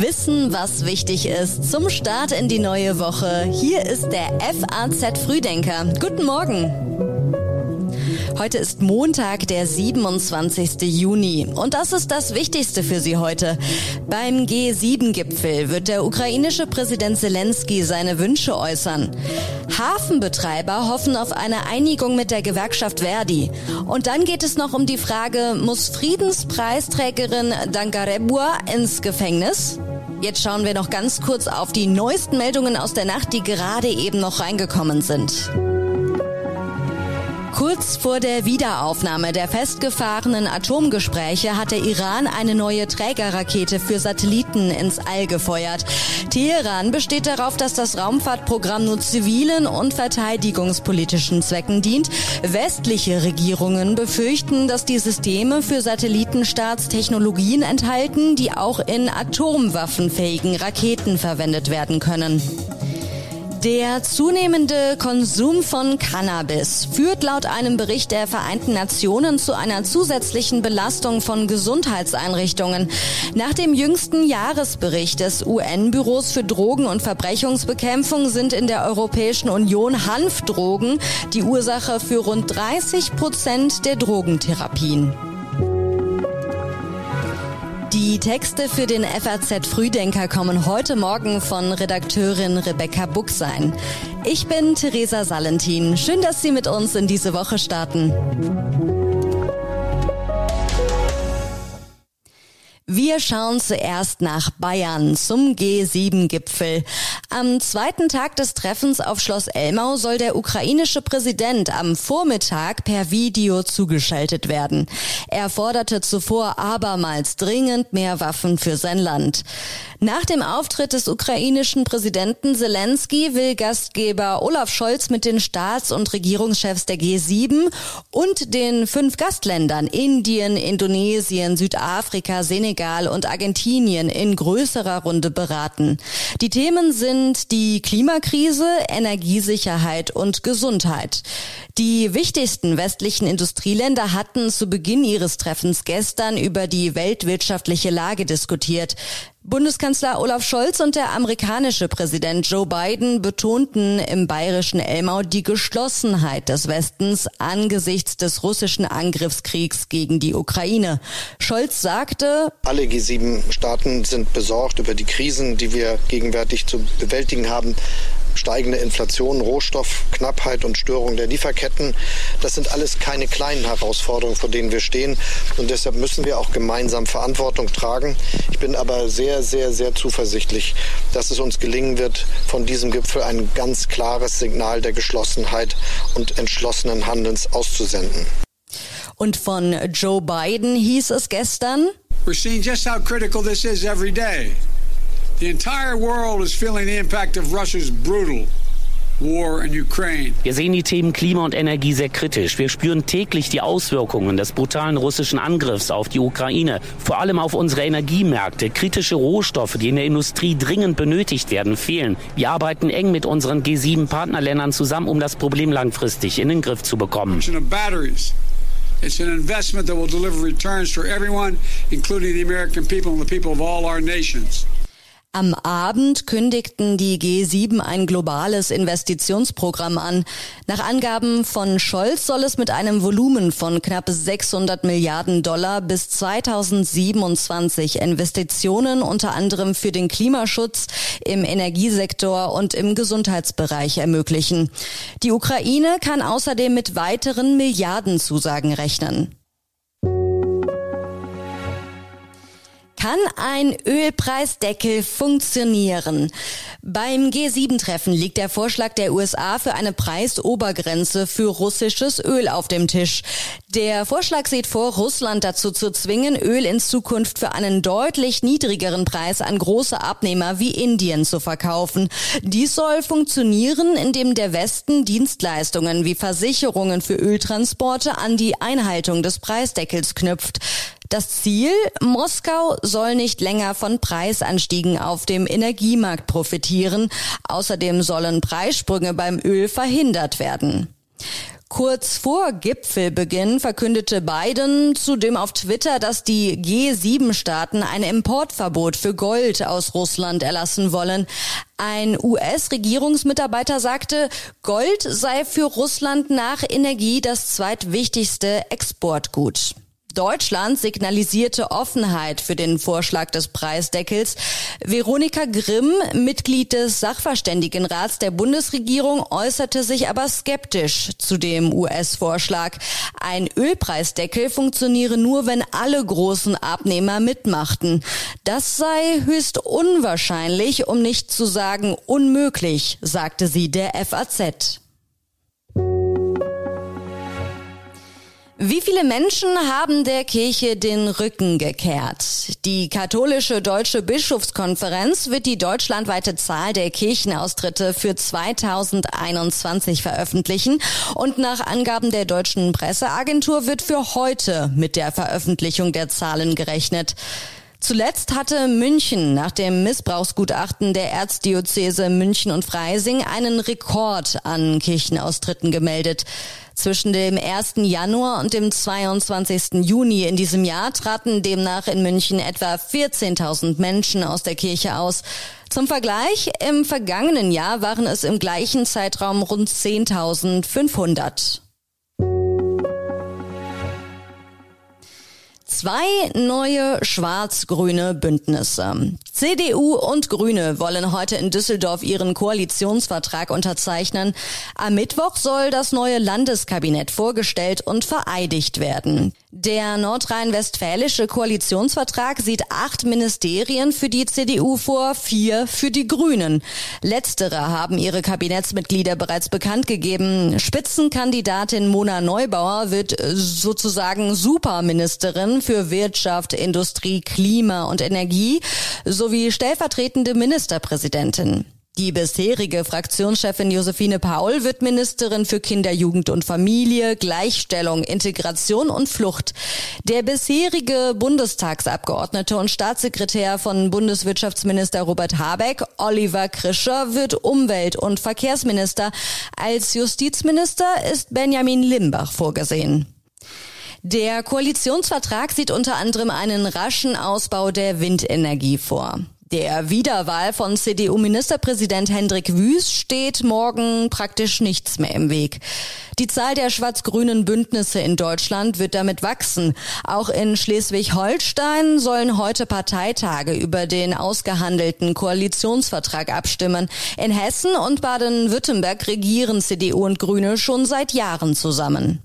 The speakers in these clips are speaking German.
Wissen, was wichtig ist zum Start in die neue Woche. Hier ist der FAZ Frühdenker. Guten Morgen. Heute ist Montag, der 27. Juni. Und das ist das Wichtigste für Sie heute. Beim G7-Gipfel wird der ukrainische Präsident Zelensky seine Wünsche äußern. Hafenbetreiber hoffen auf eine Einigung mit der Gewerkschaft Verdi. Und dann geht es noch um die Frage, muss Friedenspreisträgerin Dangarebua ins Gefängnis? Jetzt schauen wir noch ganz kurz auf die neuesten Meldungen aus der Nacht, die gerade eben noch reingekommen sind. Kurz vor der Wiederaufnahme der festgefahrenen Atomgespräche hat der Iran eine neue Trägerrakete für Satelliten ins All gefeuert. Teheran besteht darauf, dass das Raumfahrtprogramm nur zivilen und verteidigungspolitischen Zwecken dient. Westliche Regierungen befürchten, dass die Systeme für Satellitenstarts Technologien enthalten, die auch in atomwaffenfähigen Raketen verwendet werden können. Der zunehmende Konsum von Cannabis führt laut einem Bericht der Vereinten Nationen zu einer zusätzlichen Belastung von Gesundheitseinrichtungen. Nach dem jüngsten Jahresbericht des UN-Büros für Drogen- und Verbrechungsbekämpfung sind in der Europäischen Union Hanfdrogen die Ursache für rund 30 Prozent der Drogentherapien. Die Texte für den FAZ Frühdenker kommen heute Morgen von Redakteurin Rebecca Buchsein. Ich bin Theresa Salentin. Schön, dass Sie mit uns in diese Woche starten. Wir schauen zuerst nach Bayern zum G7-Gipfel. Am zweiten Tag des Treffens auf Schloss Elmau soll der ukrainische Präsident am Vormittag per Video zugeschaltet werden. Er forderte zuvor abermals dringend mehr Waffen für sein Land. Nach dem Auftritt des ukrainischen Präsidenten Zelensky will Gastgeber Olaf Scholz mit den Staats- und Regierungschefs der G7 und den fünf Gastländern Indien, Indonesien, Südafrika, Senegal, Senegal und Argentinien in größerer Runde beraten. Die Themen sind die Klimakrise, Energiesicherheit und Gesundheit. Die wichtigsten westlichen Industrieländer hatten zu Beginn ihres Treffens gestern über die weltwirtschaftliche Lage diskutiert. Bundeskanzler Olaf Scholz und der amerikanische Präsident Joe Biden betonten im bayerischen Elmau die Geschlossenheit des Westens angesichts des russischen Angriffskriegs gegen die Ukraine. Scholz sagte, alle G7-Staaten sind besorgt über die Krisen, die wir gegenwärtig zu bewältigen haben steigende Inflation, Rohstoffknappheit und Störung der Lieferketten. Das sind alles keine kleinen Herausforderungen, vor denen wir stehen. Und deshalb müssen wir auch gemeinsam Verantwortung tragen. Ich bin aber sehr, sehr, sehr zuversichtlich, dass es uns gelingen wird, von diesem Gipfel ein ganz klares Signal der Geschlossenheit und entschlossenen Handelns auszusenden. Und von Joe Biden hieß es gestern, We're seeing just how critical this is every day. Wir sehen die Themen Klima und Energie sehr kritisch. Wir spüren täglich die Auswirkungen des brutalen russischen Angriffs auf die Ukraine, vor allem auf unsere Energiemärkte. Kritische Rohstoffe, die in der Industrie dringend benötigt werden, fehlen. Wir arbeiten eng mit unseren G7-Partnerländern zusammen, um das Problem langfristig in den Griff zu bekommen. It's an investment that will deliver returns for everyone, including the American people and the people of all our nations. Am Abend kündigten die G7 ein globales Investitionsprogramm an. Nach Angaben von Scholz soll es mit einem Volumen von knapp 600 Milliarden Dollar bis 2027 Investitionen unter anderem für den Klimaschutz, im Energiesektor und im Gesundheitsbereich ermöglichen. Die Ukraine kann außerdem mit weiteren Milliardenzusagen rechnen. Kann ein Ölpreisdeckel funktionieren? Beim G7-Treffen liegt der Vorschlag der USA für eine Preisobergrenze für russisches Öl auf dem Tisch. Der Vorschlag sieht vor, Russland dazu zu zwingen, Öl in Zukunft für einen deutlich niedrigeren Preis an große Abnehmer wie Indien zu verkaufen. Dies soll funktionieren, indem der Westen Dienstleistungen wie Versicherungen für Öltransporte an die Einhaltung des Preisdeckels knüpft. Das Ziel, Moskau soll nicht länger von Preisanstiegen auf dem Energiemarkt profitieren. Außerdem sollen Preissprünge beim Öl verhindert werden. Kurz vor Gipfelbeginn verkündete Biden zudem auf Twitter, dass die G7-Staaten ein Importverbot für Gold aus Russland erlassen wollen. Ein US-Regierungsmitarbeiter sagte, Gold sei für Russland nach Energie das zweitwichtigste Exportgut. Deutschland signalisierte Offenheit für den Vorschlag des Preisdeckels. Veronika Grimm, Mitglied des Sachverständigenrats der Bundesregierung, äußerte sich aber skeptisch zu dem US-Vorschlag. Ein Ölpreisdeckel funktioniere nur, wenn alle großen Abnehmer mitmachten. Das sei höchst unwahrscheinlich, um nicht zu sagen unmöglich, sagte sie der FAZ. Wie viele Menschen haben der Kirche den Rücken gekehrt? Die katholische Deutsche Bischofskonferenz wird die deutschlandweite Zahl der Kirchenaustritte für 2021 veröffentlichen und nach Angaben der deutschen Presseagentur wird für heute mit der Veröffentlichung der Zahlen gerechnet. Zuletzt hatte München nach dem Missbrauchsgutachten der Erzdiözese München und Freising einen Rekord an Kirchenaustritten gemeldet. Zwischen dem 1. Januar und dem 22. Juni in diesem Jahr traten demnach in München etwa 14.000 Menschen aus der Kirche aus. Zum Vergleich, im vergangenen Jahr waren es im gleichen Zeitraum rund 10.500. Zwei neue schwarz-grüne Bündnisse. CDU und Grüne wollen heute in Düsseldorf ihren Koalitionsvertrag unterzeichnen. Am Mittwoch soll das neue Landeskabinett vorgestellt und vereidigt werden. Der nordrhein-westfälische Koalitionsvertrag sieht acht Ministerien für die CDU vor, vier für die Grünen. Letztere haben ihre Kabinettsmitglieder bereits bekannt gegeben. Spitzenkandidatin Mona Neubauer wird sozusagen Superministerin für Wirtschaft, Industrie, Klima und Energie sowie stellvertretende Ministerpräsidentin. Die bisherige Fraktionschefin Josephine Paul wird Ministerin für Kinder, Jugend und Familie, Gleichstellung, Integration und Flucht. Der bisherige Bundestagsabgeordnete und Staatssekretär von Bundeswirtschaftsminister Robert Habeck, Oliver Krischer, wird Umwelt- und Verkehrsminister. Als Justizminister ist Benjamin Limbach vorgesehen. Der Koalitionsvertrag sieht unter anderem einen raschen Ausbau der Windenergie vor. Der Wiederwahl von CDU-Ministerpräsident Hendrik Wüst steht morgen praktisch nichts mehr im Weg. Die Zahl der schwarz-grünen Bündnisse in Deutschland wird damit wachsen. Auch in Schleswig-Holstein sollen heute Parteitage über den ausgehandelten Koalitionsvertrag abstimmen. In Hessen und Baden-Württemberg regieren CDU und Grüne schon seit Jahren zusammen.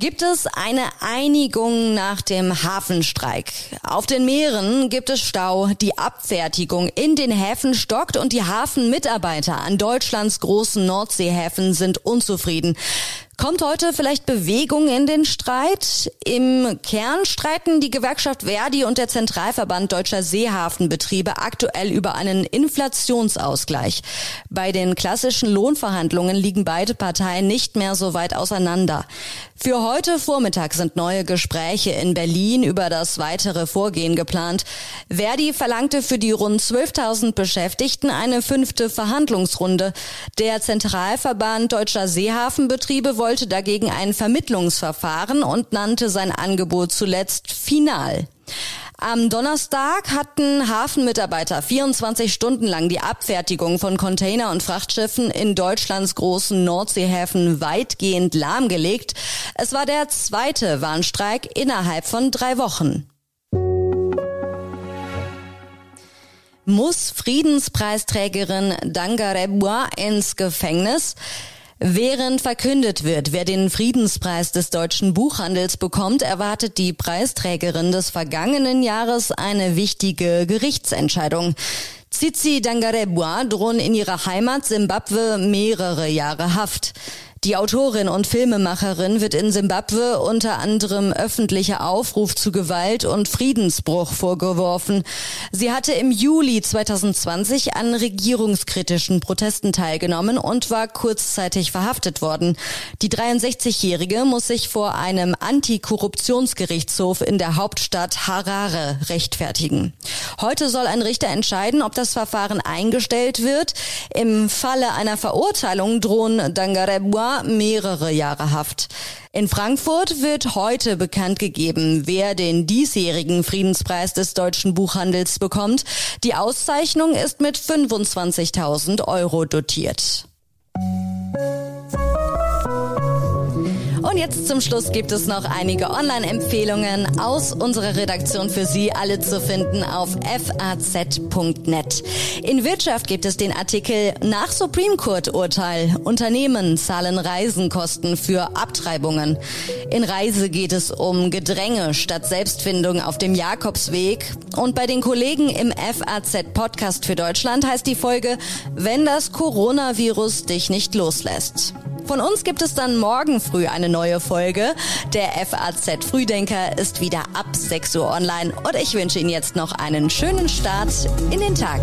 Gibt es eine Einigung nach dem Hafenstreik? Auf den Meeren gibt es Stau, die Abfertigung in den Häfen stockt und die Hafenmitarbeiter an Deutschlands großen Nordseehäfen sind unzufrieden. Kommt heute vielleicht Bewegung in den Streit? Im Kern streiten die Gewerkschaft Verdi und der Zentralverband deutscher Seehafenbetriebe aktuell über einen Inflationsausgleich. Bei den klassischen Lohnverhandlungen liegen beide Parteien nicht mehr so weit auseinander. Für heute Vormittag sind neue Gespräche in Berlin über das weitere Vorgehen geplant. Verdi verlangte für die rund 12.000 Beschäftigten eine fünfte Verhandlungsrunde. Der Zentralverband deutscher Seehafenbetriebe wollte wollte dagegen ein Vermittlungsverfahren und nannte sein Angebot zuletzt final. Am Donnerstag hatten Hafenmitarbeiter 24 Stunden lang die Abfertigung von Container- und Frachtschiffen in Deutschlands großen Nordseehäfen weitgehend lahmgelegt. Es war der zweite Warnstreik innerhalb von drei Wochen. Muss Friedenspreisträgerin Dangarebua ins Gefängnis? Während verkündet wird, wer den Friedenspreis des deutschen Buchhandels bekommt, erwartet die Preisträgerin des vergangenen Jahres eine wichtige Gerichtsentscheidung. Tsitsi Dangarebua drohen in ihrer Heimat Simbabwe mehrere Jahre Haft. Die Autorin und Filmemacherin wird in Simbabwe unter anderem öffentlicher Aufruf zu Gewalt und Friedensbruch vorgeworfen. Sie hatte im Juli 2020 an regierungskritischen Protesten teilgenommen und war kurzzeitig verhaftet worden. Die 63-Jährige muss sich vor einem Antikorruptionsgerichtshof in der Hauptstadt Harare rechtfertigen. Heute soll ein Richter entscheiden, ob das Verfahren eingestellt wird. Im Falle einer Verurteilung drohen Dangarebua mehrere Jahre Haft. In Frankfurt wird heute bekannt gegeben, wer den diesjährigen Friedenspreis des deutschen Buchhandels bekommt. Die Auszeichnung ist mit 25.000 Euro dotiert. Jetzt zum Schluss gibt es noch einige Online-Empfehlungen aus unserer Redaktion für Sie, alle zu finden auf faz.net. In Wirtschaft gibt es den Artikel nach Supreme Court Urteil. Unternehmen zahlen Reisenkosten für Abtreibungen. In Reise geht es um Gedränge statt Selbstfindung auf dem Jakobsweg. Und bei den Kollegen im FAZ Podcast für Deutschland heißt die Folge, wenn das Coronavirus dich nicht loslässt. Von uns gibt es dann morgen früh eine neue Folge. Der FAZ Frühdenker ist wieder ab 6 Uhr online und ich wünsche Ihnen jetzt noch einen schönen Start in den Tag.